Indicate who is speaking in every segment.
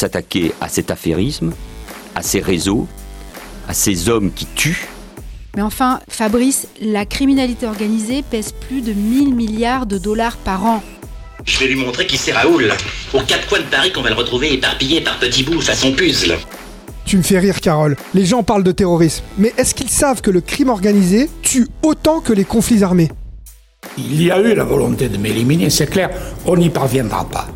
Speaker 1: s'attaquer à cet affairisme, à ces réseaux, à ces hommes qui tuent.
Speaker 2: Mais enfin, Fabrice, la criminalité organisée pèse plus de 1000 milliards de dollars par an.
Speaker 3: Je vais lui montrer qui c'est Raoul. Aux quatre coins de Paris qu'on va le retrouver éparpillé par petits bouts façon puzzle.
Speaker 4: Tu me fais rire, Carole. Les gens parlent de terrorisme. Mais est-ce qu'ils savent que le crime organisé tue autant que les conflits armés?
Speaker 5: Il y a eu la volonté de m'éliminer, c'est clair. On n'y parviendra pas.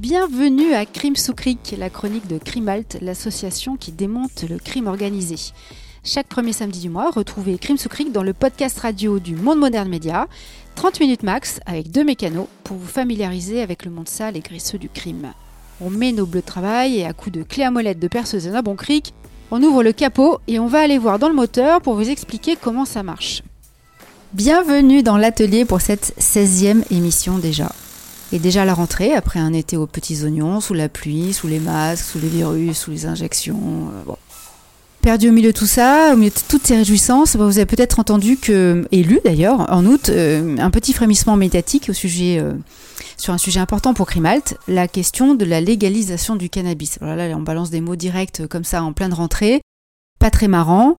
Speaker 2: Bienvenue à Crime sous Cric, la chronique de Crimalt, l'association qui démonte le crime organisé. Chaque premier samedi du mois, retrouvez Crime sous Cric dans le podcast radio du Monde Moderne Média. 30 minutes max avec deux mécanos pour vous familiariser avec le monde sale et graisseux du crime. On met nos bleus de travail et à coups de clé à molette de perceuse et bon cric, on ouvre le capot et on va aller voir dans le moteur pour vous expliquer comment ça marche. Bienvenue dans l'atelier pour cette 16e émission déjà. Et déjà la rentrée, après un été aux petits oignons, sous la pluie, sous les masques, sous les virus, sous les injections. euh. Perdu au milieu de tout ça, au milieu de toutes ces réjouissances, bah, vous avez peut-être entendu que, et d'ailleurs, en août, euh, un petit frémissement médiatique au sujet, euh, sur un sujet important pour Crimalt, la question de la légalisation du cannabis. Voilà, là, on balance des mots directs comme ça en pleine rentrée, pas très marrant.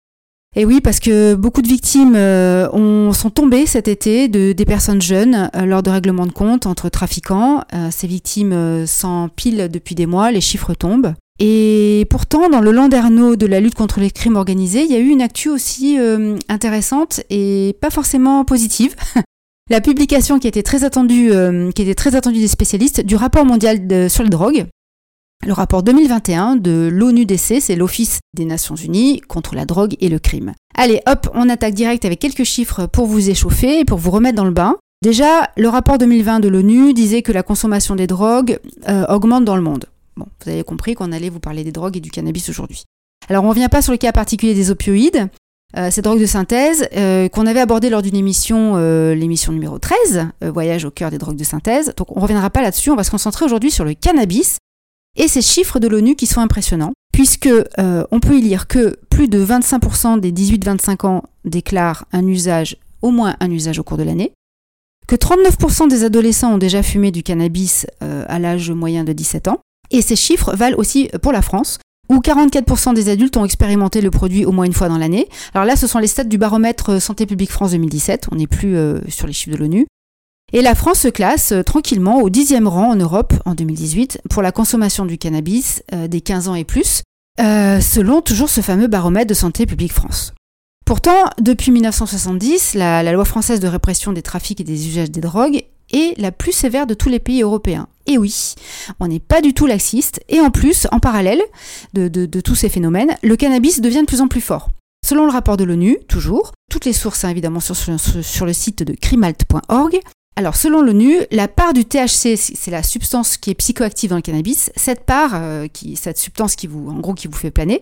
Speaker 2: Et oui, parce que beaucoup de victimes euh, ont, sont tombées cet été de, des personnes jeunes euh, lors de règlements de compte entre trafiquants. Euh, ces victimes euh, s'empilent depuis des mois, les chiffres tombent. Et pourtant, dans le landerneau de la lutte contre les crimes organisés, il y a eu une actu aussi intéressante et pas forcément positive. la publication qui était très attendue, qui était très attendue des spécialistes du rapport mondial sur les drogues, le rapport 2021 de l'ONUDC, c'est l'Office des Nations Unies contre la drogue et le crime. Allez, hop, on attaque direct avec quelques chiffres pour vous échauffer et pour vous remettre dans le bain. Déjà, le rapport 2020 de l'ONU disait que la consommation des drogues euh, augmente dans le monde. Bon, vous avez compris qu'on allait vous parler des drogues et du cannabis aujourd'hui. Alors, on ne revient pas sur le cas particulier des opioïdes, euh, ces drogues de synthèse euh, qu'on avait abordé lors d'une émission, l'émission numéro 13, euh, Voyage au cœur des drogues de synthèse. Donc, on ne reviendra pas là-dessus, on va se concentrer aujourd'hui sur le cannabis et ces chiffres de l'ONU qui sont impressionnants, puisque euh, on peut y lire que plus de 25% des 18-25 ans déclarent un usage, au moins un usage au cours de l'année, que 39% des adolescents ont déjà fumé du cannabis euh, à l'âge moyen de 17 ans, et ces chiffres valent aussi pour la France, où 44% des adultes ont expérimenté le produit au moins une fois dans l'année. Alors là, ce sont les stats du baromètre euh, Santé publique France 2017, on n'est plus sur les chiffres de l'ONU. Et la France se classe euh, tranquillement au dixième rang en Europe en 2018 pour la consommation du cannabis euh, des 15 ans et plus, euh, selon toujours ce fameux baromètre de Santé publique France. Pourtant, depuis 1970, la, loi française de répression des trafics et des usages des drogues est la plus sévère de tous les pays européens. Et oui, on n'est pas du tout laxiste, et en plus, en parallèle de, tous ces phénomènes, le cannabis devient de plus en plus fort. Selon le rapport de l'ONU, toujours, toutes les sources hein, évidemment sur le site de crimalt.org, alors, selon l'ONU, la part du THC, c'est la substance qui est psychoactive dans le cannabis, cette part, euh, cette substance qui vous, en gros, qui vous fait planer,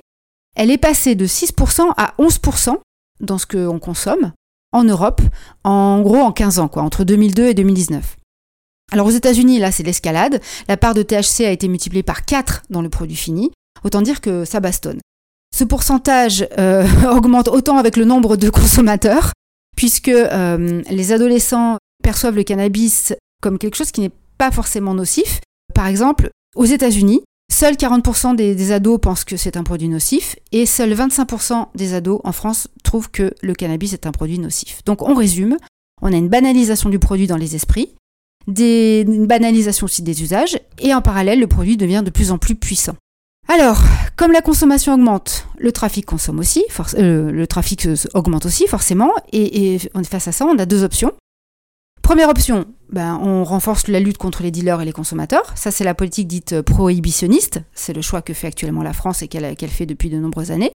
Speaker 2: elle est passée de 6% à 11% dans ce qu'on consomme en Europe, en gros en 15 ans, quoi, entre 2002 et 2019. Alors aux États-Unis, là, c'est l'escalade. La part de THC a été multipliée par 4 dans le produit fini. Autant dire que ça bastonne. Ce pourcentage euh, augmente autant avec le nombre de consommateurs, puisque euh, les adolescents perçoivent le cannabis comme quelque chose qui n'est pas forcément nocif. Par exemple, aux États-Unis, seuls 40% des, ados pensent que c'est un produit nocif et seuls 25% des ados en France trouvent que le cannabis est un produit nocif. Donc on résume, on a une banalisation du produit dans les esprits, une banalisation aussi des usages et en parallèle le produit devient de plus en plus puissant. Alors, comme la consommation augmente, le trafic consomme aussi, euh, le trafic euh, augmente aussi forcément, et, et face à ça, on a deux options. Première option, ben, on renforce la lutte contre les dealers et les consommateurs. Ça, c'est la politique dite prohibitionniste. C'est le choix que fait actuellement la France et qu'elle fait depuis de nombreuses années.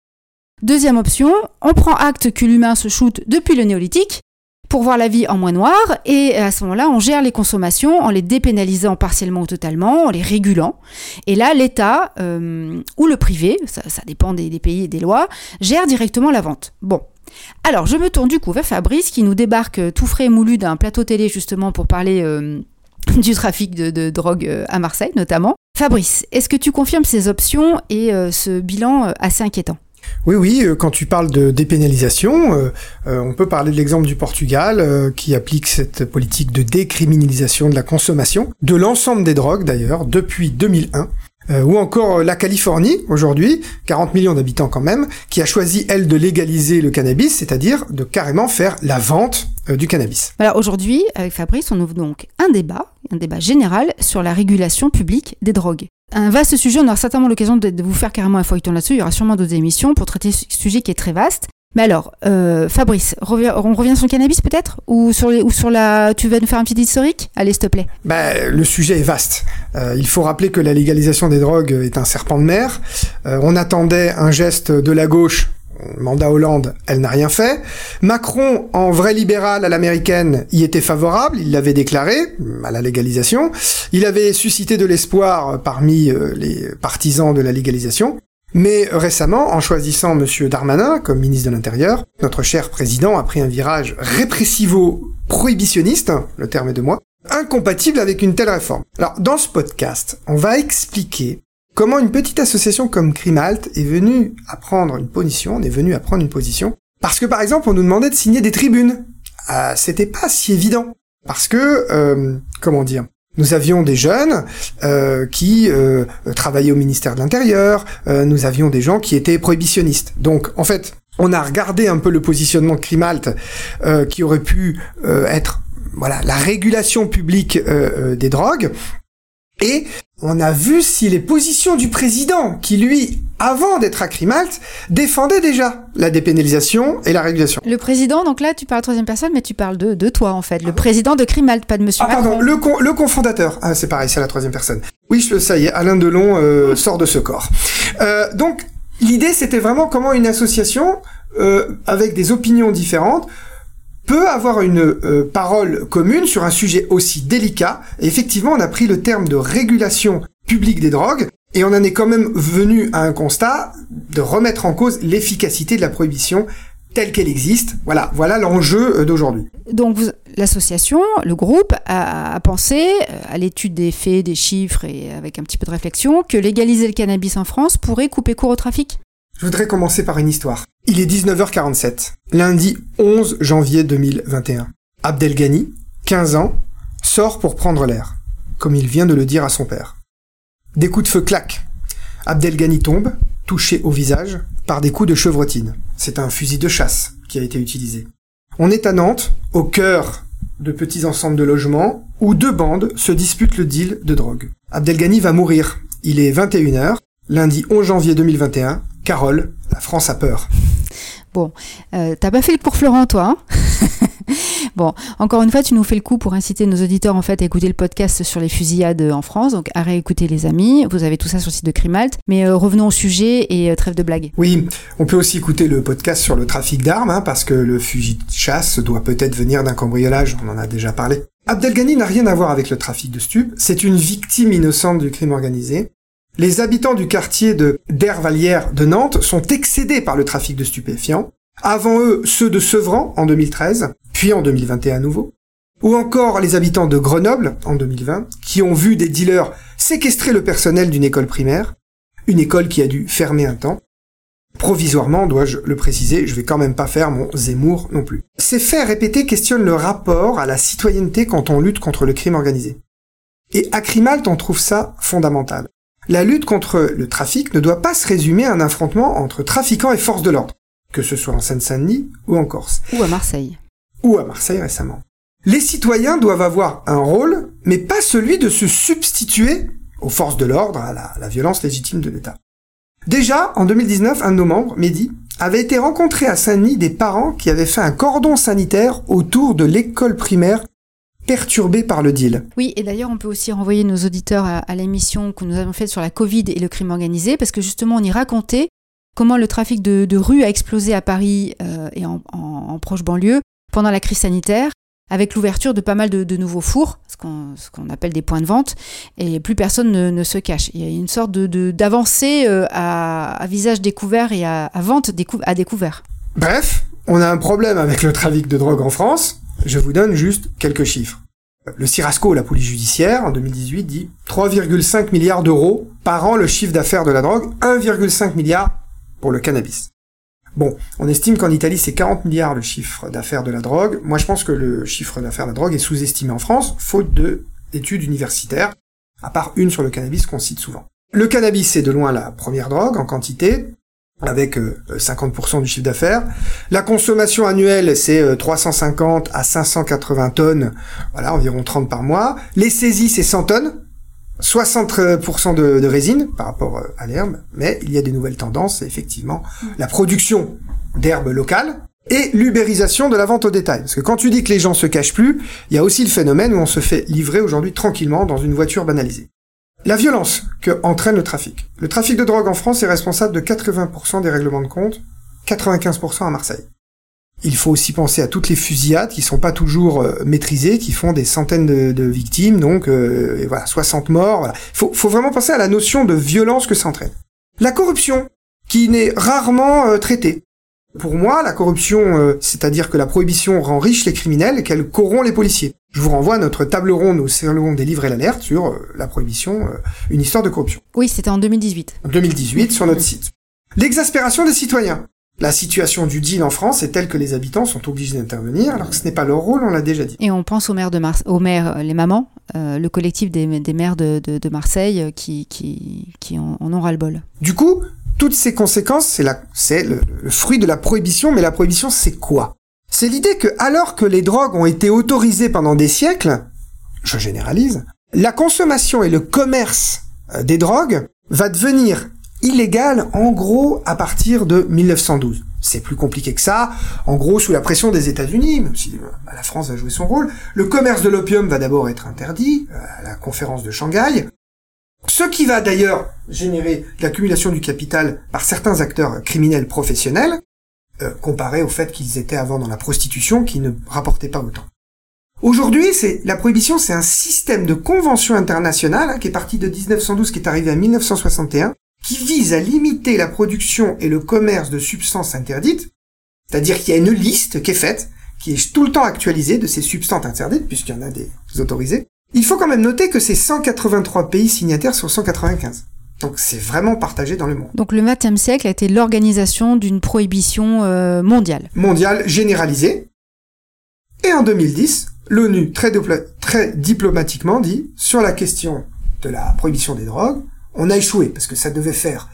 Speaker 2: Deuxième option, on prend acte que l'humain se shoot depuis le néolithique pour voir la vie en moins noir et à ce moment-là, on gère les consommations en les dépénalisant partiellement ou totalement, en les régulant. Et là, l'État euh, ou le privé, ça, ça dépend des, des pays et des lois, gère directement la vente. Bon, alors, je me tourne du coup vers Fabrice qui nous débarque euh, tout frais et moulu d'un plateau télé justement pour parler euh, du trafic de, drogue euh, à Marseille notamment. Fabrice, est-ce que tu confirmes ces options et ce bilan assez inquiétant?
Speaker 4: Oui, oui, quand tu parles de dépénalisation, on peut parler de l'exemple du Portugal qui applique cette politique de décriminalisation de la consommation, de l'ensemble des drogues d'ailleurs, depuis 2001. Euh, ou encore euh, la Californie, aujourd'hui, 40 millions d'habitants quand même, qui a choisi, elle, de légaliser le cannabis, c'est-à-dire de carrément faire la vente euh, du cannabis.
Speaker 2: Alors aujourd'hui, avec Fabrice, on ouvre donc un débat, un débat général sur la régulation publique des drogues. Un vaste sujet, on aura certainement l'occasion de, de vous faire carrément un feuilleton là-dessus, il y aura sûrement d'autres émissions pour traiter ce sujet qui est très vaste. Mais alors, euh, Fabrice, on revient sur le cannabis peut-être? Ou sur, la... Tu vas nous faire un petit historique? Allez, s'il te plaît.
Speaker 4: Ben, le sujet est vaste. Euh, il faut rappeler que la légalisation des drogues est un serpent de mer. Euh, on attendait un geste de la gauche. Mandat Hollande, elle n'a rien fait. Macron, en vrai libéral à l'américaine, y était favorable. Il l'avait déclaré à la légalisation. Il avait suscité de l'espoir parmi euh, les partisans de la légalisation. Mais récemment, en choisissant Monsieur Darmanin comme ministre de l'Intérieur, notre cher président a pris un virage répressivo-prohibitionniste, le terme est de moi, incompatible avec une telle réforme. Alors, dans ce podcast, on va expliquer comment une petite association comme Crimalt est venue à prendre une position, on est venu à prendre une position, parce que par exemple, on nous demandait de signer des tribunes. Ah, C'était pas si évident. Parce que, euh, comment dire, nous avions des jeunes euh, qui euh, travaillaient au ministère de l'Intérieur, euh, nous avions des gens qui étaient prohibitionnistes. Donc, en fait, on a regardé un peu le positionnement de Crimalt, qui aurait pu être voilà la régulation publique des drogues, et on a vu si les positions du président, qui lui, avant d'être à Crimalt, défendait déjà la dépénalisation et la régulation.
Speaker 2: Le président, donc là, tu parles à la troisième personne, mais tu parles de, de toi en fait. Le président de Crimalt, pas de monsieur
Speaker 4: Ah pardon, le, con- le confondateur. Ah c'est pareil, c'est la troisième personne. Oui, je, ça y est, Alain Delon euh, sort de ce corps. Euh, donc l'idée c'était vraiment comment une association euh, avec des opinions différentes peut avoir une euh, parole commune sur un sujet aussi délicat. Et effectivement, on a pris le terme de régulation publique des drogues et on en est quand même venu à un constat de remettre en cause l'efficacité de la prohibition telle qu'elle existe. Voilà, voilà l'enjeu euh, d'aujourd'hui.
Speaker 2: Donc l'association, le groupe, a, a pensé, euh, à l'étude des faits, des chiffres et avec un petit peu de réflexion, que légaliser le cannabis en France pourrait couper court au trafic.
Speaker 4: Je voudrais commencer par une histoire. Il est 19h47, lundi 11 janvier 2021. Abdelghani, 15 ans, sort pour prendre l'air, comme il vient de le dire à son père. Des coups de feu claquent. Abdelghani tombe, touché au visage, par des coups de chevrotine. C'est un fusil de chasse qui a été utilisé. On est à Nantes, au cœur de petits ensembles de logements, où deux bandes se disputent le deal de drogue. Abdelghani va mourir. Il est 21h, lundi 11 janvier 2021. Carole, la France a peur.
Speaker 2: Euh, T'as pas fait le cours Florent, toi hein Bon, encore une fois, tu nous fais le coup pour inciter nos auditeurs en fait à écouter le podcast sur les fusillades en France. Donc, à réécouter les amis. Vous avez tout ça sur le site de Crimalt. Mais euh, revenons au sujet et euh, trêve de blagues.
Speaker 4: Oui, on peut aussi écouter le podcast sur le trafic d'armes, hein, parce que le fusil de chasse doit peut-être venir d'un cambriolage, on en a déjà parlé. Abdelghani n'a rien à voir avec le trafic de stupes, c'est une victime innocente du crime organisé. Les habitants du quartier de d'Hervalière de Nantes sont excédés par le trafic de stupéfiants. Avant eux, ceux de Sevran en 2013, puis en 2021 à nouveau. Ou encore les habitants de Grenoble en 2020, qui ont vu des dealers séquestrer le personnel d'une école primaire, une école qui a dû fermer un temps. Provisoirement, dois-je le préciser, je vais quand même pas faire mon Zemmour non plus. Ces faits répétés questionnent le rapport à la citoyenneté quand on lutte contre le crime organisé. Et à Crimalt, on trouve ça fondamental. La lutte contre le trafic ne doit pas se résumer à un affrontement entre trafiquants et forces de l'ordre, que ce soit en Seine-Saint-Denis ou en Corse,
Speaker 2: Ou à Marseille.
Speaker 4: ou à Marseille récemment. Les citoyens doivent avoir un rôle, mais pas celui de se substituer aux forces de l'ordre, à la, violence légitime de l'État. Déjà, en 2019, un de nos membres, Mehdi, avait été rencontré à Saint-Denis des parents qui avaient fait un cordon sanitaire autour de l'école primaire perturbée par le deal.
Speaker 2: Oui, et d'ailleurs, on peut aussi renvoyer nos auditeurs à, à l'émission que nous avons faite sur la Covid et le crime organisé, parce que justement, on y racontait comment le trafic de, de rue a explosé à Paris euh, et en, en- en proche banlieue pendant la crise sanitaire, avec l'ouverture de pas mal de, de nouveaux fours, ce qu'on appelle des points de vente, et plus personne ne, ne se cache. Il y a une sorte de d'avancée euh, à, à visage découvert et à, à vente décou- à découvert.
Speaker 4: Bref, on a un problème avec le trafic de drogue en France. Je vous donne juste quelques chiffres. Le Cirasco, la police judiciaire, en 2018, dit 3,5 milliards d'euros par an le chiffre d'affaires de la drogue, 1,5 milliard pour le cannabis. Bon, on estime qu'en Italie, c'est 40 milliards le chiffre d'affaires de la drogue. Moi, je pense que le chiffre d'affaires de la drogue est sous-estimé en France, faute de d'études universitaires, à part une sur le cannabis qu'on cite souvent. Le cannabis, c'est de loin la première drogue en quantité, avec 50% du chiffre d'affaires. La consommation annuelle, c'est 350 à 580 tonnes, voilà, environ 30 par mois. Les saisies, c'est 100 tonnes, 60% de, de, résine par rapport à l'herbe, mais il y a des nouvelles tendances, c'est effectivement la production d'herbes locales et l'ubérisation de la vente au détail. Parce que quand tu dis que les gens se cachent plus, il y a aussi le phénomène où on se fait livrer aujourd'hui tranquillement dans une voiture banalisée. La violence que entraîne le trafic. Le trafic de drogue en France est responsable de 80% des règlements de compte, 95% à Marseille. Il faut aussi penser à toutes les fusillades qui sont pas toujours euh, maîtrisées, qui font des centaines de, victimes, donc euh, voilà, 60 morts. Voilà. Il faut, vraiment penser à la notion de violence que ça entraîne. La corruption, qui n'est rarement euh, traitée. Pour moi, la corruption, euh, c'est-à-dire que la prohibition rend riches les criminels et qu'elle corrompt les policiers. Je vous renvoie à notre table ronde au salon des livres et l'alerte sur euh, la prohibition, une histoire de corruption.
Speaker 2: Oui, c'était en 2018.
Speaker 4: En 2018, sur notre site. L'exaspération des citoyens. La situation du deal en France est telle que les habitants sont obligés d'intervenir, alors que ce n'est pas leur rôle, on l'a déjà dit.
Speaker 2: Et on pense aux maires, de Mar aux maires les mamans, euh, le collectif des, des maires de, de, de Marseille qui, qui, qui en, en ont ras-le-bol.
Speaker 4: Du coup, toutes ces conséquences, c'est la, c'est le, le, fruit de la prohibition, mais la prohibition, c'est quoi? C'est l'idée que, alors que les drogues ont été autorisées pendant des siècles, je généralise, la consommation et le commerce des drogues va devenir illégal en gros à partir de 1912. C'est plus compliqué que ça. En gros, sous la pression des États-Unis, même si bah, la France va jouer son rôle, le commerce de l'opium va d'abord être interdit à la conférence de Shanghai. Ce qui va d'ailleurs générer l'accumulation du capital par certains acteurs criminels professionnels, euh, comparé au fait qu'ils étaient avant dans la prostitution qui ne rapportait pas autant. Aujourd'hui, c'est la prohibition, c'est un système de convention internationale hein, qui est parti de 1912, qui est arrivé à 1961, qui vise à limiter la production et le commerce de substances interdites, c'est-à-dire qu'il y a une liste qui est faite, qui est tout le temps actualisée de ces substances interdites, puisqu'il y en a des autorisées. Il faut quand même noter que c'est 183 pays signataires sur 195. Donc c'est vraiment partagé dans le monde.
Speaker 2: Donc le XXe siècle a été l'organisation d'une prohibition euh, mondiale.
Speaker 4: Mondiale généralisée. Et en 2010, l'ONU, très, très diplomatiquement, dit, sur la question de la prohibition des drogues, on a échoué parce que ça devait faire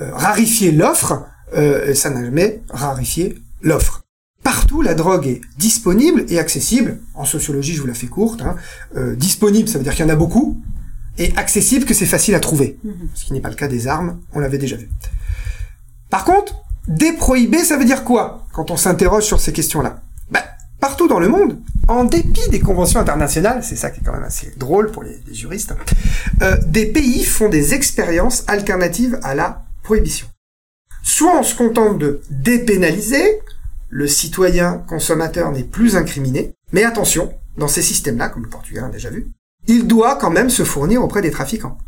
Speaker 4: euh, rarifier l'offre, euh, ça n'a jamais rarifié l'offre. Partout, la drogue est disponible et accessible. En sociologie, je vous la fais courte. Hein. Euh, disponible, ça veut dire qu'il y en a beaucoup, et accessible, que c'est facile à trouver. Ce qui n'est pas le cas des armes, on l'avait déjà vu. Par contre, déprohiber, ça veut dire quoi quand on s'interroge sur ces questions-là? Ben, Partout dans le monde, en dépit des conventions internationales, c'est ça qui est quand même assez drôle pour les, les juristes, euh, des pays font des expériences alternatives à la prohibition. Soit on se contente de dépénaliser, le citoyen consommateur n'est plus incriminé, mais attention, dans ces systèmes-là, comme le Portugal a déjà vu, il doit quand même se fournir auprès des trafiquants.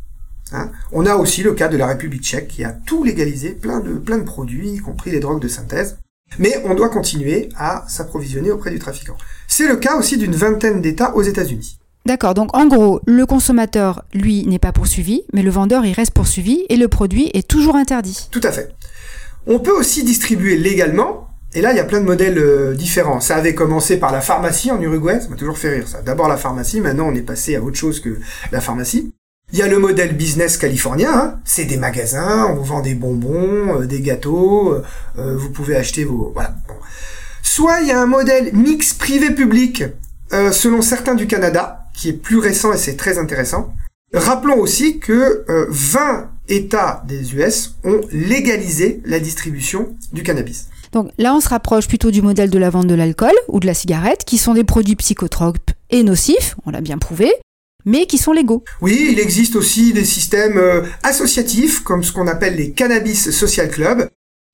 Speaker 4: Hein on a aussi le cas de la République tchèque qui a tout légalisé, plein de, plein de produits, y compris les drogues de synthèse, mais on doit continuer à s'approvisionner auprès du trafiquant. C'est le cas aussi d'une vingtaine d'États aux États-Unis.
Speaker 2: D'accord, donc en gros, le consommateur, lui, n'est pas poursuivi, mais le vendeur, il reste poursuivi et le produit est toujours interdit.
Speaker 4: Tout à fait. On peut aussi distribuer légalement, et là, il y a plein de modèles euh, différents. Ça avait commencé par la pharmacie en Uruguay, ça m'a toujours fait rire ça. D'abord la pharmacie, maintenant on est passé à autre chose que la pharmacie. Il y a le modèle business californien, hein. c'est des magasins, on vous vend des bonbons, euh, des gâteaux, euh, vous pouvez acheter vos... Voilà. Bon. Soit il y a un modèle mix privé-public, euh, selon certains du Canada, qui est plus récent et c'est très intéressant. Rappelons aussi que 20 États des US ont légalisé la distribution du cannabis.
Speaker 2: Donc là, on se rapproche plutôt du modèle de la vente de l'alcool ou de la cigarette, qui sont des produits psychotropes et nocifs, on l'a bien prouvé, mais qui sont légaux.
Speaker 4: Oui, il existe aussi des systèmes euh, associatifs, comme ce qu'on appelle les cannabis social clubs,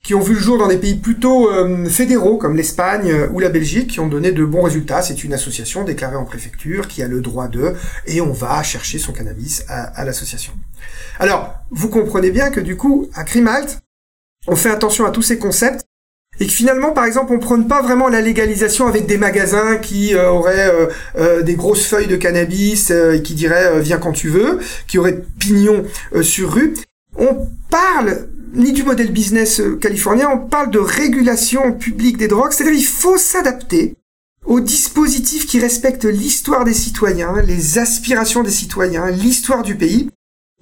Speaker 4: qui ont vu le jour dans des pays plutôt euh, fédéraux, comme l'Espagne euh, ou la Belgique, qui ont donné de bons résultats. C'est une association déclarée en préfecture, qui a le droit de, et on va chercher son cannabis à, à l'association. Alors, vous comprenez bien que du coup, à Crimalt, on fait attention à tous ces concepts, et que finalement, par exemple, on prône pas vraiment la légalisation avec des magasins qui euh, auraient euh, euh, des grosses feuilles de cannabis et qui diraient viens quand tu veux, qui auraient pignon sur rue. On parle ni du modèle business euh, californien, on parle de régulation publique des drogues, c'est-à-dire il faut s'adapter aux dispositifs qui respectent l'histoire des citoyens, les aspirations des citoyens, l'histoire du pays.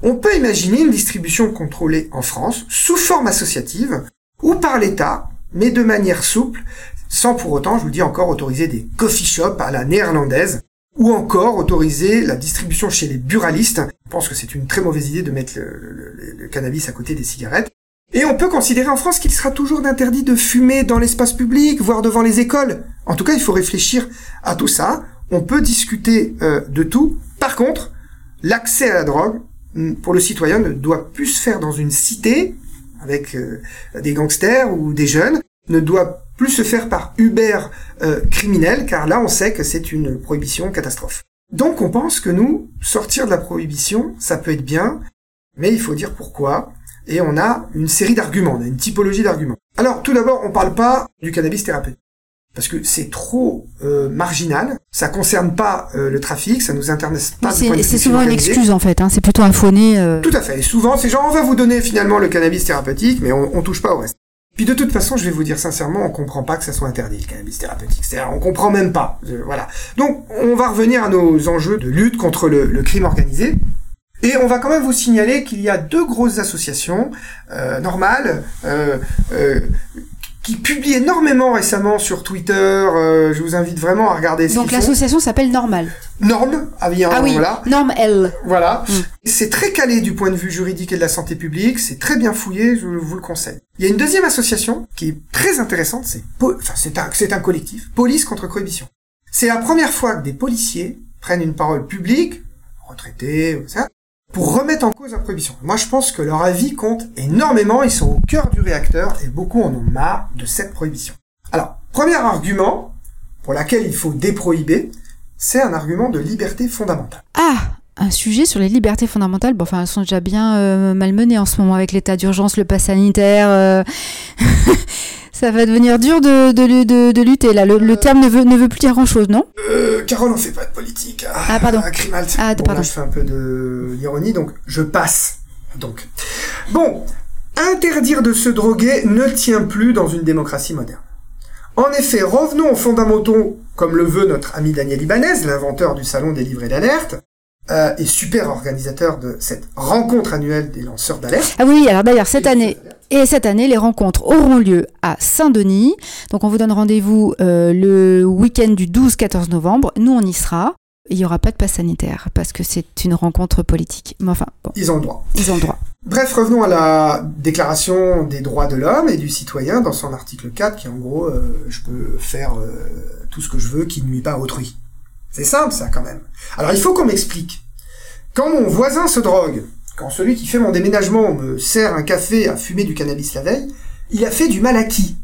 Speaker 4: On peut imaginer une distribution contrôlée en France sous forme associative ou par l'État, mais de manière souple, sans pour autant, je vous dis encore, autoriser des coffee shops à la néerlandaise, ou encore autoriser la distribution chez les buralistes. Je pense que c'est une très mauvaise idée de mettre le, cannabis à côté des cigarettes. Et on peut considérer en France qu'il sera toujours interdit de fumer dans l'espace public, voire devant les écoles. En tout cas, il faut réfléchir à tout ça. On peut discuter euh, de tout. Par contre, l'accès à la drogue, hmm, pour le citoyen, ne doit plus se faire dans une cité, avec euh, des gangsters ou des jeunes, ne doit plus se faire par Uber euh, criminel, car là on sait que c'est une prohibition catastrophe. Donc on pense que nous, sortir de la prohibition, ça peut être bien, mais il faut dire pourquoi, et on a une série d'arguments, on a une typologie d'arguments. Alors tout d'abord, on parle pas du cannabis thérapeutique, parce que c'est trop euh, marginal, ça concerne pas euh, le trafic, ça nous intéresse pas.
Speaker 2: C'est souvent une excuse en fait, hein, c'est plutôt un faux-nez.
Speaker 4: Tout à fait, souvent c'est genre on va vous donner finalement le cannabis thérapeutique, mais on, on touche pas au reste. Puis de toute façon, je vais vous dire sincèrement, on comprend pas que ça soit interdit le cannabis thérapeutique. C'est-à-dire, on comprend même pas. voilà. Donc, on va revenir à nos enjeux de lutte contre le, le crime organisé. Et on va quand même vous signaler qu'il y a deux grosses associations euh, normales euh, euh, qui publie énormément récemment sur Twitter. Euh, je vous invite vraiment à regarder.
Speaker 2: Donc l'association s'appelle Normal.
Speaker 4: Norme, ah,
Speaker 2: ah oui,
Speaker 4: voilà.
Speaker 2: Norme L.
Speaker 4: Voilà. Mm. C'est très calé du point de vue juridique et de la santé publique. C'est très bien fouillé. Je vous le conseille. Il y a une deuxième association qui est très intéressante. C'est enfin c'est un c'est un collectif. Police contre prohibition. C'est la première fois que des policiers prennent une parole publique, retraités, ça, pour remettre en cause la prohibition. Moi, je pense que leur avis compte énormément, ils sont au cœur du réacteur et beaucoup en ont marre de cette prohibition. Alors, premier argument pour laquelle il faut déprohiber, c'est un argument de liberté fondamentale.
Speaker 2: Ah un sujet sur les libertés fondamentales, bon, enfin, elles sont déjà bien euh, malmenées en ce moment avec l'état d'urgence, le pass sanitaire. Euh. Ça va devenir dur de, de, de, lutter là. Le, euh. terme ne veut, ne veut plus dire grand chose, non?
Speaker 4: Euh, Carole, on fait pas de politique.
Speaker 2: Ah, ah pardon.
Speaker 4: Ah, pardon. je fais un peu de l'ironie, donc je passe. Donc, bon, interdire de se droguer ne tient plus dans une démocratie moderne. En effet, revenons aux fondamentaux, comme le veut notre ami Daniel Ibanez, l'inventeur du salon des livrets d'alerte, euh, et super organisateur de cette rencontre annuelle des lanceurs d'alerte.
Speaker 2: Ah oui, alors d'ailleurs cette année et cette année les rencontres auront lieu à Saint-Denis. Donc on vous donne rendez-vous euh, le week-end du 12-14 novembre. Nous on y sera. Il n'y aura pas de passe sanitaire parce que c'est une rencontre politique. Mais enfin,
Speaker 4: ils ont le droit.
Speaker 2: Ils ont le droit.
Speaker 4: Bref, revenons à la Déclaration des droits de l'homme et du citoyen dans son article 4 qui en gros, euh, je peux faire tout ce que je veux qui ne nuit pas à autrui. C'est simple ça quand même. Alors il faut qu'on m'explique. Quand mon voisin se drogue, quand celui qui fait mon déménagement me sert un café à fumer du cannabis la veille, il a fait du mal à qui?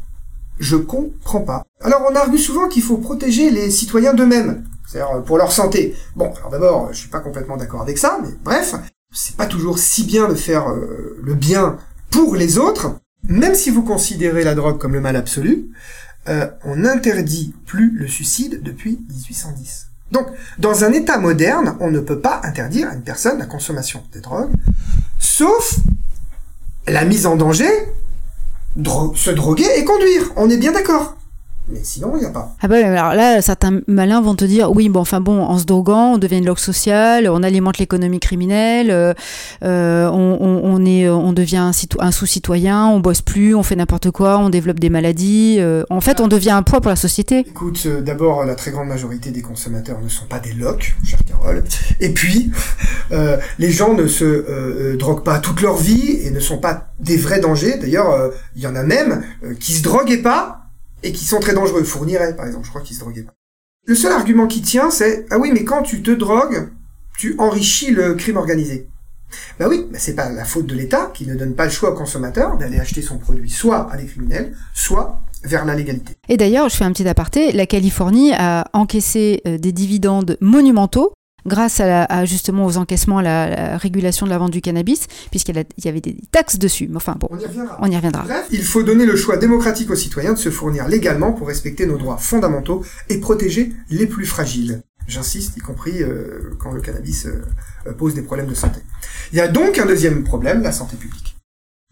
Speaker 4: Je comprends pas. Alors on argue souvent qu'il faut protéger les citoyens d'eux-mêmes, c'est-à-dire euh, pour leur santé. Bon, alors d'abord, je suis pas complètement d'accord avec ça, mais bref, c'est pas toujours si bien de faire euh, le bien pour les autres, même si vous considérez la drogue comme le mal absolu, euh, on n'interdit plus le suicide depuis 1810. Donc, dans un État moderne, on ne peut pas interdire à une personne la consommation des drogues, sauf la mise en danger, se droguer et conduire. On est bien d'accord. Mais sinon, il n'y a pas.
Speaker 2: Ah bah, alors là, certains malins vont te dire, oui, bon, enfin bon, en se droguant, on devient une loque sociale, on alimente l'économie criminelle, euh, euh on, on, est, on devient un, un sous-citoyen, on bosse plus, on fait n'importe quoi, on développe des maladies. Euh, en fait, on devient un poids pour la société.
Speaker 4: Écoute, euh, d'abord, la très grande majorité des consommateurs ne sont pas des loques, chère Carole. Et puis, les gens ne se droguent pas toute leur vie et ne sont pas des vrais dangers. D'ailleurs, il y en a même qui se droguaient pas et qui sont très dangereux. Fournirait, par exemple, je crois qu'ils se droguaient pas. Le seul argument qui tient, c'est ah oui, mais quand tu te drogues, tu enrichis le crime organisé. Ben oui, c'est pas la faute de l'État qui ne donne pas le choix au consommateur d'aller acheter son produit soit à des criminels, soit vers la légalité.
Speaker 2: Et d'ailleurs, je fais un petit aparté, la Californie a encaissé euh, des dividendes monumentaux grâce à, justement aux encaissements, à la, régulation de la vente du cannabis, puisqu'il y avait des taxes dessus. Mais enfin bon,
Speaker 4: on y reviendra.
Speaker 2: On y reviendra.
Speaker 4: Bref, il faut donner le choix démocratique aux citoyens de se fournir légalement pour respecter nos droits fondamentaux et protéger les plus fragiles. J'insiste, y compris euh, quand le cannabis euh, pose des problèmes de santé. Il y a donc un deuxième problème, la santé publique.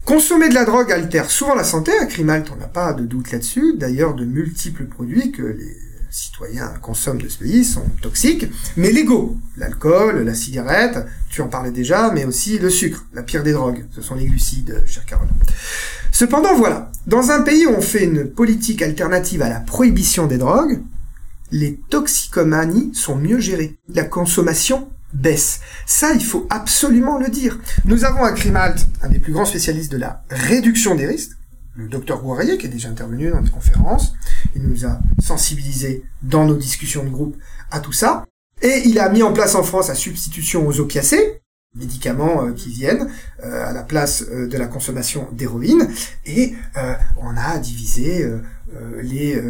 Speaker 4: Consommer de la drogue altère souvent la santé. À Crimalt, on n'a pas de doute là-dessus. D'ailleurs, de multiples produits que les citoyens consomment de ce pays sont toxiques, mais légaux. L'alcool, la cigarette, tu en parlais déjà, mais aussi le sucre, la pire des drogues. Ce sont les glucides, chère Carole. Cependant, voilà. Dans un pays où on fait une politique alternative à la prohibition des drogues, les toxicomanies sont mieux gérées. La consommation baisse. Ça, il faut absolument le dire. Nous avons à Crimalt un des plus grands spécialistes de la réduction des risques, le docteur Guarrier, qui est déjà intervenu dans notre conférence. Il nous a sensibilisés dans nos discussions de groupe à tout ça. Et il a mis en place en France la substitution aux opiacés, médicaments euh, qui viennent euh, à la place euh, de la consommation d'héroïne. Et on a divisé les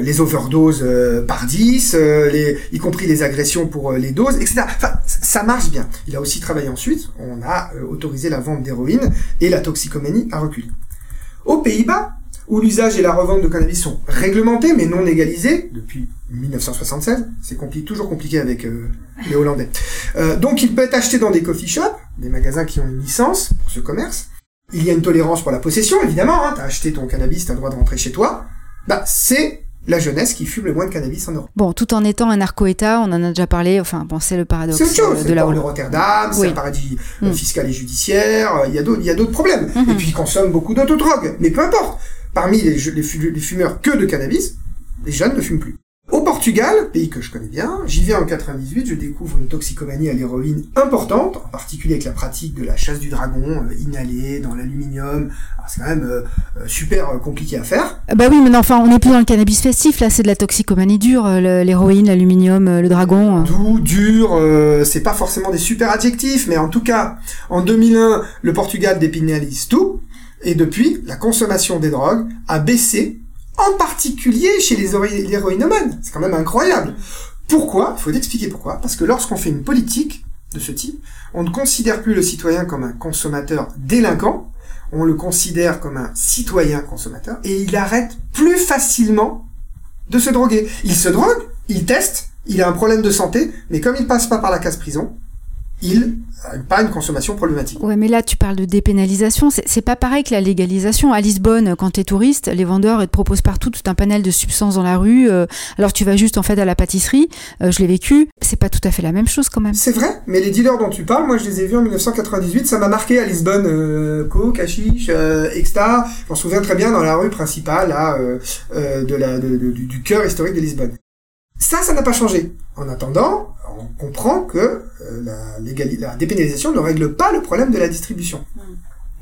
Speaker 4: les overdoses par 10, euh, les, y compris les agressions pour les doses, etc. Enfin, ça marche bien. Il a aussi travaillé ensuite, on a autorisé la vente d'héroïne et la toxicomanie a reculé. Aux Pays-Bas, où l'usage et la revente de cannabis sont réglementés mais non légalisés depuis 1976, c'est compliqué, toujours compliqué avec les Hollandais. donc il peut être acheté dans des coffee shops, des magasins qui ont une licence pour ce commerce. Il y a une tolérance pour la possession, évidemment. Hein, t'as acheté ton cannabis, t'as le droit de rentrer chez toi. Bah, c'est la jeunesse qui fume le moins de cannabis en Europe.
Speaker 2: Bon, tout en étant un narco-État, on en a déjà parlé, enfin, bon, c'est le paradoxe
Speaker 4: c'est autre chose. de la de Rotterdam, c'est un paradis euh, mm. fiscal et judiciaire, il y a d'autres, il y a d'autres problèmes. Mm-hmm. Et puis, ils consomment beaucoup d'autres drogues. Mais peu importe. Parmi les, les fumeurs que de cannabis, les jeunes ne fument plus. Au Portugal, pays que je connais bien, j'y vais en 98, je découvre une toxicomanie à l'héroïne importante, en particulier avec la pratique de la chasse du dragon euh, inhalée dans l'aluminium. C'est quand même euh, euh, super compliqué à faire.
Speaker 2: Bah oui, mais enfin, on n'est plus dans le cannabis festif, là, c'est de la toxicomanie dure, l'héroïne, l'aluminium, le dragon.
Speaker 4: Doux, dur, c'est pas forcément des super adjectifs, mais en tout cas, en 2001, le Portugal dépénalise tout, et depuis, la consommation des drogues a baissé en particulier chez les héroïnomanes. C'est quand même incroyable. Pourquoi? Il faut expliquer pourquoi. Parce que lorsqu'on fait une politique de ce type, on ne considère plus le citoyen comme un consommateur délinquant, on le considère comme un citoyen consommateur, et il arrête plus facilement de se droguer. Il se drogue, il teste, il a un problème de santé, mais comme il passe pas par la case prison, il pas une consommation problématique.
Speaker 2: Ouais, mais là, tu parles de dépénalisation. C'est pas pareil que la légalisation. À Lisbonne, quand tu es touriste, les vendeurs te proposent partout tout un panel de substances dans la rue. Euh, alors tu vas juste en fait à la pâtisserie. Euh, je l'ai vécu. C'est pas tout à fait la même chose quand même.
Speaker 4: C'est vrai, mais les dealers dont tu parles, moi je les ai vus en 1998. Ça m'a marqué à Lisbonne. Euh, coke, hashish, euh, extra. Je m'en souviens très bien dans la rue principale là, de la, du cœur historique de Lisbonne. Ça, ça n'a pas changé. En attendant, on comprend que euh, la, la, dépénalisation ne règle pas le problème de la distribution.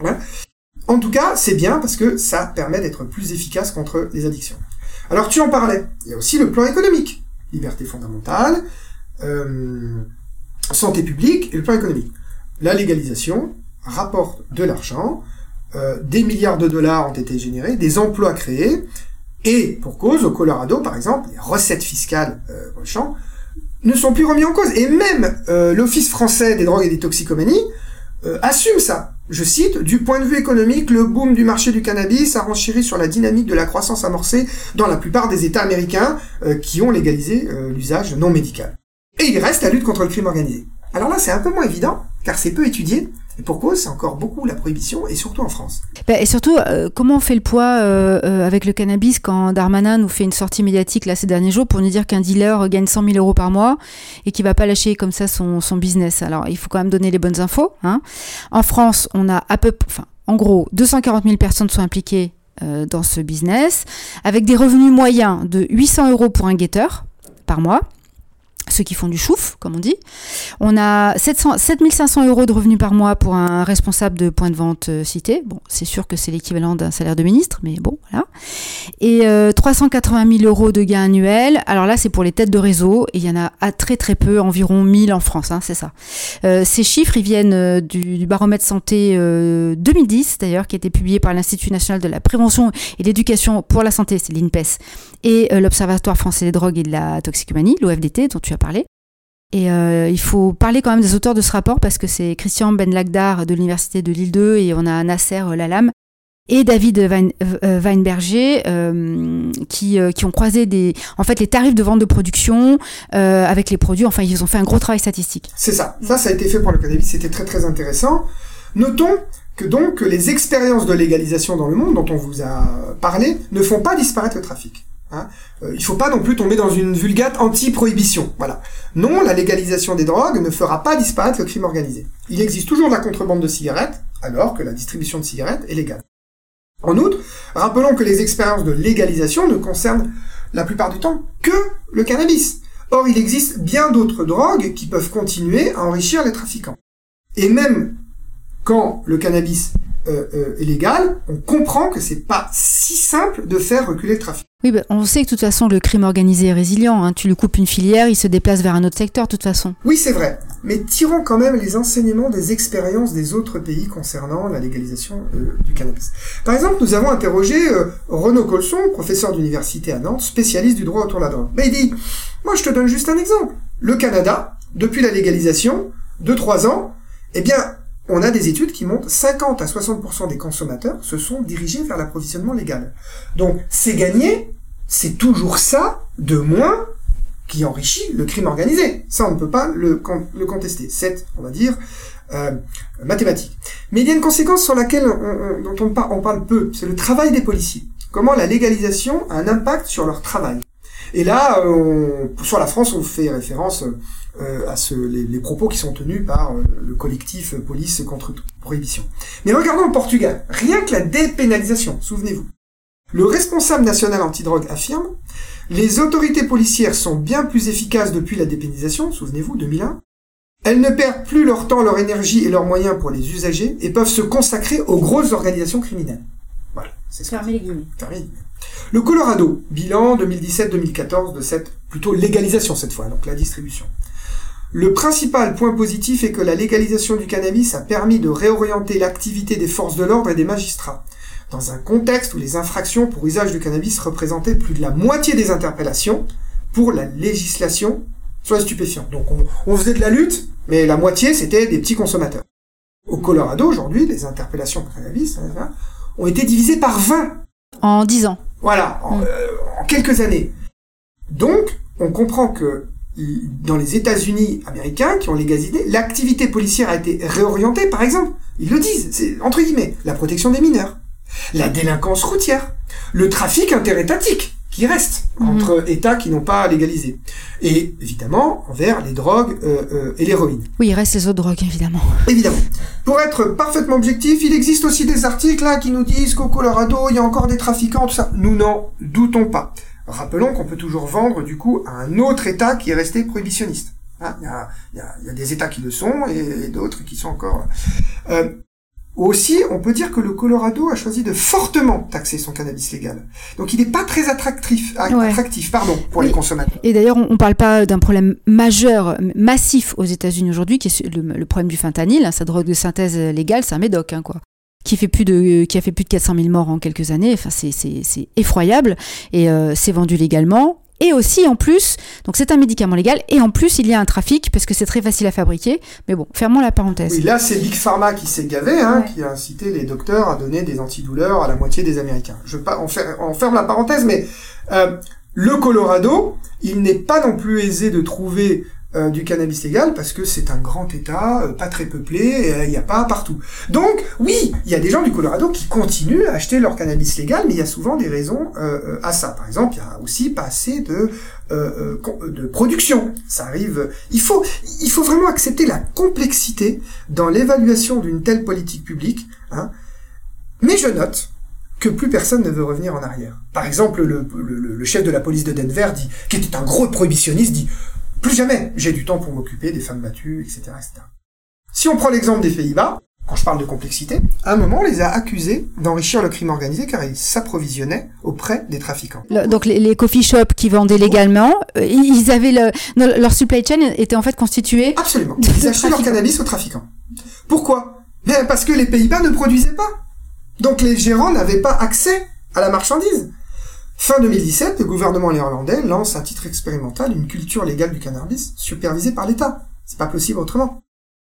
Speaker 4: Mm. En tout cas, c'est bien parce que ça permet d'être plus efficace contre les addictions. Alors tu en parlais, il y a aussi le plan économique. Liberté fondamentale, euh, santé publique et le plan économique. La légalisation rapporte de l'argent, euh, des milliards de dollars ont été générés, des emplois créés, et pour cause, au Colorado par exemple, les recettes fiscales euh, ne sont plus remis en cause. Et même euh, l'Office français des drogues et des toxicomanies euh, assume ça. Je cite, du point de vue économique, le boom du marché du cannabis a renchéri sur la dynamique de la croissance amorcée dans la plupart des États américains euh, qui ont légalisé l'usage non médical. Et il reste la lutte contre le crime organisé. Alors là, c'est un peu moins évident, car c'est peu étudié, et pourquoi c'est encore beaucoup la prohibition, et surtout en France?
Speaker 2: Bah, et surtout, euh, comment on fait le poids euh, euh, avec le cannabis quand Darmanin nous fait une sortie médiatique là ces derniers jours pour nous dire qu'un dealer gagne 100 000 euros par mois et qu'il va pas lâcher comme ça son, son business? Alors, il faut quand même donner les bonnes infos. Hein. En France, on a à peu, enfin, en gros, 240 000 personnes sont impliquées dans ce business, avec des revenus moyens de 800 euros pour un guetteur par mois ceux qui font du chouf, comme on dit. On a 700, 7500 euros de revenus par mois pour un responsable de point de vente euh, cité. Bon, c'est sûr que c'est l'équivalent d'un salaire de ministre, mais bon, voilà. Et 380 euh, 000 euros de gains annuels. Alors là, c'est pour les têtes de réseau, et il y en a à très très peu, environ 1000 en France, hein, c'est ça. Euh, ces chiffres, ils viennent du, baromètre santé 2010, d'ailleurs, qui a été publié par l'Institut national de la prévention et l'éducation pour la santé, c'est l'INPES, et l'Observatoire français des drogues et de la toxicomanie, l'OFDT, dont tu as parlé. Et euh, il faut parler quand même des auteurs de ce rapport parce que c'est Christian Ben Lagdar de l'université de Lille 2 et on a Nasser Lalam et David euh, Weinberger euh, qui, qui ont croisé des, en fait, les tarifs de vente de production avec les produits. Enfin, ils ont fait un gros travail statistique.
Speaker 4: C'est ça. Ça, ça a été fait pour le cannabis. C'était très très intéressant. Notons que donc les expériences de légalisation dans le monde dont on vous a parlé ne font pas disparaître le trafic. Hein. Euh, il faut pas non plus tomber dans une vulgate anti-prohibition. Voilà. Non, la légalisation des drogues ne fera pas disparaître le crime organisé. Il existe toujours de la contrebande de cigarettes, alors que la distribution de cigarettes est légale. En outre, rappelons que les expériences de légalisation ne concernent la plupart du temps que le cannabis. Or, il existe bien d'autres drogues qui peuvent continuer à enrichir les trafiquants. Et même quand le cannabis euh, euh, est légal, on comprend que c'est pas si simple de faire reculer le trafic.
Speaker 2: Oui, bah, on sait que de toute façon le crime organisé est résilient. Hein. Tu lui coupes une filière, il se déplace vers un autre secteur de toute façon.
Speaker 4: Oui, c'est vrai. Mais tirons quand même les enseignements des expériences des autres pays concernant la légalisation euh, du cannabis. Par exemple, nous avons interrogé Renaud Colson, professeur d'université à Nantes, spécialiste du droit autour de la drogue. Mais il dit, moi je te donne juste un exemple. Le Canada, depuis la légalisation, de 3 ans, eh bien, on a des études qui montrent 50 à 60% des consommateurs se sont dirigés vers l'approvisionnement légal. Donc c'est gagné, c'est toujours ça de moins qui enrichit le crime organisé. Ça, on ne peut pas le, contester. C'est, on va dire, euh, mathématique. Mais il y a une conséquence sur laquelle on, parle peu, c'est le travail des policiers. Comment la légalisation a un impact sur leur travail. Et là, on, sur la France, on fait référence euh, à ce, les, propos qui sont tenus par euh, le collectif Police contre prohibition. Mais regardons le Portugal. Rien que la dépénalisation, souvenez-vous. Le responsable national antidrogue affirme les autorités policières sont bien plus efficaces depuis la dépénalisation, souvenez-vous, 2001. Elles ne perdent plus leur temps, leur énergie et leurs moyens pour les usagers et peuvent se consacrer aux grosses organisations criminelles. Voilà, c'est ça. les Le Colorado, bilan 2017-2014 de cette plutôt légalisation cette fois, donc la distribution. Le principal point positif est que la légalisation du cannabis a permis de réorienter l'activité des forces de l'ordre et des magistrats, dans un contexte où les infractions pour usage du cannabis représentaient plus de la moitié des interpellations pour la législation sur les stupéfiants. Donc on, faisait de la lutte, mais la moitié c'était des petits consommateurs. Au Colorado aujourd'hui, les interpellations pour cannabis hein, ont été divisées par 20.
Speaker 2: En 10 ans.
Speaker 4: Voilà, en, mm. euh, en quelques années. Donc, on comprend que dans les États-Unis américains qui ont légalisé, l'activité policière a été réorientée, par exemple, ils le disent, c'est entre guillemets, la protection des mineurs, la délinquance routière, le trafic interétatique qui reste mhm. entre États qui n'ont pas légalisé, et évidemment envers les drogues euh, euh, et l'héroïne.
Speaker 2: Oui, il reste les autres drogues, évidemment.
Speaker 4: Évidemment. Pour être parfaitement objectif, il existe aussi des articles là qui nous disent qu'au Colorado, il y a encore des trafiquants, tout ça. Nous n'en doutons pas. Rappelons qu'on peut toujours vendre du coup à un autre État qui est resté prohibitionniste. Hein, il, y a, y a, y a, des États qui le sont et, d'autres qui sont encore. Euh, aussi, on peut dire que le Colorado a choisi de fortement taxer son cannabis légal. Donc, il n'est pas très attractif, attractif, pardon, pour les consommateurs.
Speaker 2: Et d'ailleurs, on ne parle pas d'un problème majeur, massif aux États-Unis aujourd'hui, qui est le, problème du fentanyl. Hein, sa drogue de synthèse légale, c'est un médoc, hein, quoi qui fait plus de qui a fait plus de 400 000 morts en quelques années. Enfin, c'est effroyable et euh, c'est vendu légalement. Et aussi, en plus, donc c'est un médicament légal, et en plus, il y a un trafic, parce que c'est très facile à fabriquer. Mais bon, fermons la parenthèse.
Speaker 4: Oui, là, c'est Big Pharma qui s'est gavé, hein, qui a incité les docteurs à donner des antidouleurs à la moitié des Américains. Je pas, on, on ferme la parenthèse, mais euh, le Colorado, il n'est pas non plus aisé de trouver euh, du cannabis légal parce que c'est un grand État, euh, pas très peuplé, il n'y a pas partout. Donc oui, il y a des gens du Colorado qui continuent à acheter leur cannabis légal, mais il y a souvent des raisons euh, à ça. Par exemple, il y a aussi pas assez de production. Ça arrive. Il faut il faut vraiment accepter la complexité dans l'évaluation d'une telle politique publique. Hein. Mais je note que plus personne ne veut revenir en arrière. Par exemple, le, chef de la police de Denver qui était un gros prohibitionniste, dit plus jamais j'ai du temps pour m'occuper des femmes battues, etc., etc. Si on prend l'exemple des Pays-Bas, quand je parle de complexité, à un moment, on les a accusés d'enrichir le crime organisé car ils s'approvisionnaient auprès des trafiquants.
Speaker 2: donc les, coffee shops qui vendaient légalement, euh, ils avaient le, leur supply chain était en fait constitué.
Speaker 4: Absolument. Ils achetaient leur cannabis aux trafiquants. Pourquoi? Bien parce que les Pays-Bas ne produisaient pas. Donc les gérants n'avaient pas accès à la marchandise. Fin 2017, le gouvernement néerlandais lance à titre expérimental une culture légale du cannabis supervisée par l'État. C'est pas possible autrement.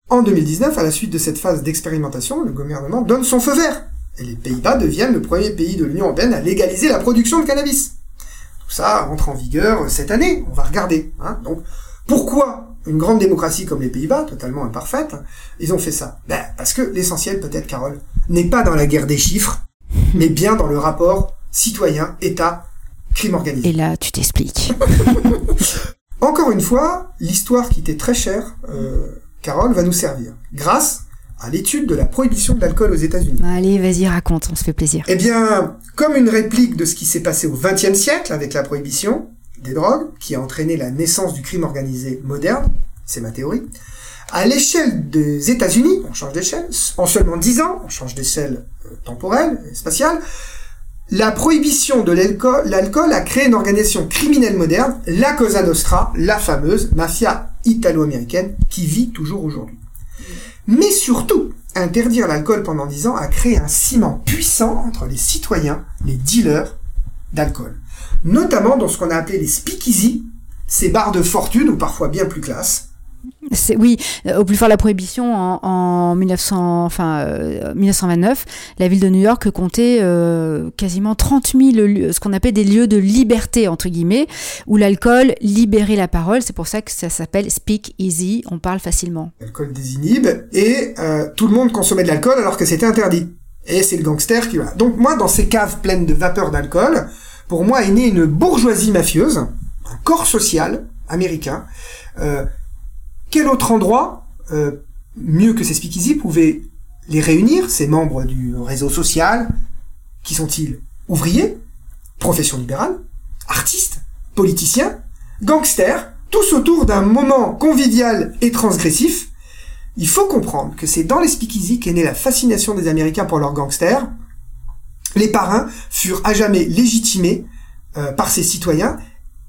Speaker 4: En 2019, à la suite de cette phase d'expérimentation, le gouvernement donne son feu vert. Et les Pays-Bas deviennent le premier pays de l'Union européenne à légaliser la production de cannabis. Tout ça rentre en vigueur cette année. On va regarder. Hein. Donc, pourquoi une grande démocratie comme les Pays-Bas, totalement imparfaite, ils ont fait ça? Ben, Parce que l'essentiel, peut-être, Carole, n'est pas dans la guerre des chiffres, mais bien dans le rapport citoyen-État crime organisé.
Speaker 2: Et là, tu t'expliques.
Speaker 4: Encore une fois, l'histoire qui était très chère, euh, Carole, va nous servir. Grâce à l'étude de la prohibition de l'alcool aux États-Unis.
Speaker 2: Allez, vas-y, raconte, on se fait plaisir.
Speaker 4: Eh bien, comme une réplique de ce qui s'est passé au XXe siècle avec la prohibition des drogues, qui a entraîné la naissance du crime organisé moderne, c'est ma théorie, à l'échelle des États-Unis, on change d'échelle, en seulement 10 ans, on change d'échelle euh, temporelle, spatiale, la prohibition de l'alcool a créé une organisation criminelle moderne, la Cosa Nostra, la fameuse mafia italo-américaine qui vit toujours aujourd'hui. Mais surtout, interdire l'alcool pendant 10 ans a créé un ciment puissant entre les citoyens, les dealers d'alcool. Notamment dans ce qu'on a appelé les speakeasy, ces bars de fortune ou parfois bien plus classe,
Speaker 2: oui, euh, au plus fort de la prohibition en, 1900, enfin, 1929, euh, la ville de New York comptait euh, quasiment 30 000 ce qu'on appelle des lieux de liberté entre guillemets, où l'alcool libérait la parole. C'est pour ça que ça s'appelle speak easy. On parle facilement.
Speaker 4: L'alcool désinhibe et tout le monde consommait de l'alcool alors que c'était interdit. Et c'est le gangster qui va. Donc moi, dans ces caves pleines de vapeur d'alcool, pour moi est née une bourgeoisie mafieuse, un corps social américain. Quel autre endroit, euh, mieux que ces speakeasy, pouvait les réunir, ces membres du réseau social Qui sont-ils? Ouvriers Profession libérale Artistes Politiciens Gangsters Tous autour d'un moment convivial et transgressif il faut comprendre que c'est dans les speakeasy qu'est née la fascination des Américains pour leurs gangsters. Les parrains furent à jamais légitimés euh, par ces citoyens,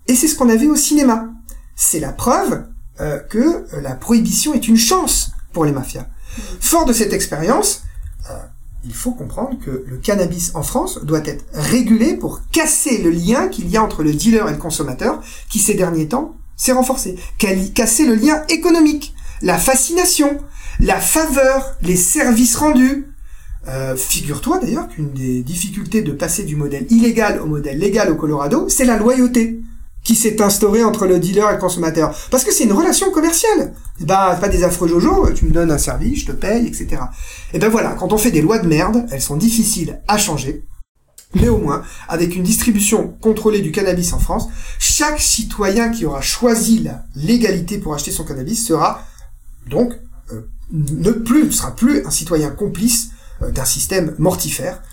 Speaker 4: et c'est ce qu'on a vu au cinéma. C'est la preuve euh, que la prohibition est une chance pour les mafias. Fort de cette expérience, euh, il faut comprendre que le cannabis en France doit être régulé pour casser le lien qu'il y a entre le dealer et le consommateur, qui ces derniers temps s'est renforcé. Casser le lien économique, la fascination, la faveur, les services rendus. Euh, Figure-toi d'ailleurs qu'une des difficultés de passer du modèle illégal au modèle légal au Colorado, c'est la loyauté qui s'est instauré entre le dealer et le consommateur. Parce que c'est une relation commerciale. Bah, pas des affreux jojo, tu me donnes un service, je te paye, etc. Et ben voilà, quand on fait des lois de merde, elles sont difficiles à changer. Mais au moins, avec une distribution contrôlée du cannabis en France, chaque citoyen qui aura choisi légalité pour acheter son cannabis sera donc euh, ne plus sera plus un citoyen complice euh, d'un système mortifère,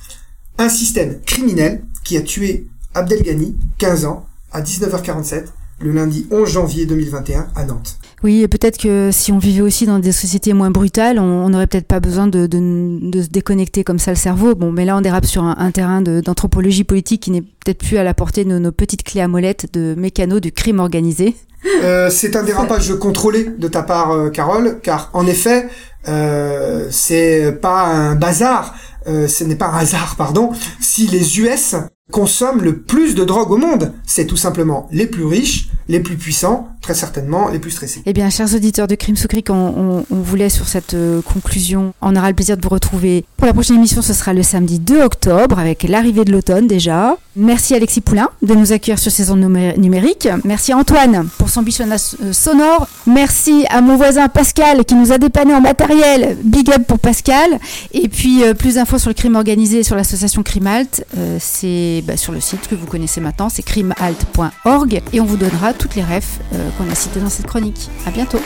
Speaker 4: un système criminel qui a tué Abdelghani, 15 ans, à 19h47 le lundi 11 janvier 2021 à Nantes.
Speaker 2: Oui, et peut-être que si on vivait aussi dans des sociétés moins brutales, on n'aurait peut-être pas besoin de, se déconnecter comme ça le cerveau. Bon, mais là, on dérape sur un, terrain d'anthropologie politique qui n'est peut-être plus à la portée de nos, petites clés à molette de mécano du crime organisé.
Speaker 4: Euh, c'est un dérapage contrôlé de ta part, euh, Carole, car en effet, euh, c'est pas un bazar, euh, ce n'est pas un hasard, pardon, si les US consomment le plus de drogue au monde. C'est tout simplement les plus riches, les plus puissants, très certainement les plus stressés.
Speaker 2: Eh bien, chers auditeurs de Crime Sucrique, on, on, vous laisse sur cette euh, conclusion. On aura le plaisir de vous retrouver pour la prochaine émission. Ce sera le samedi 2 octobre avec l'arrivée de l'automne déjà. Merci Alexis Poulain de nous accueillir sur ces ondes numériques. Merci Antoine pour son bichonnage euh, sonore. Merci à mon voisin Pascal qui nous a dépanné en matériel. Big up pour Pascal. Et puis, euh, plus d'infos sur le crime organisé sur l'association Crimalt. c'est bah, sur le site que vous connaissez maintenant, c'est crimehalt.org et on vous donnera toutes les refs euh, qu'on a citées dans cette chronique. À bientôt.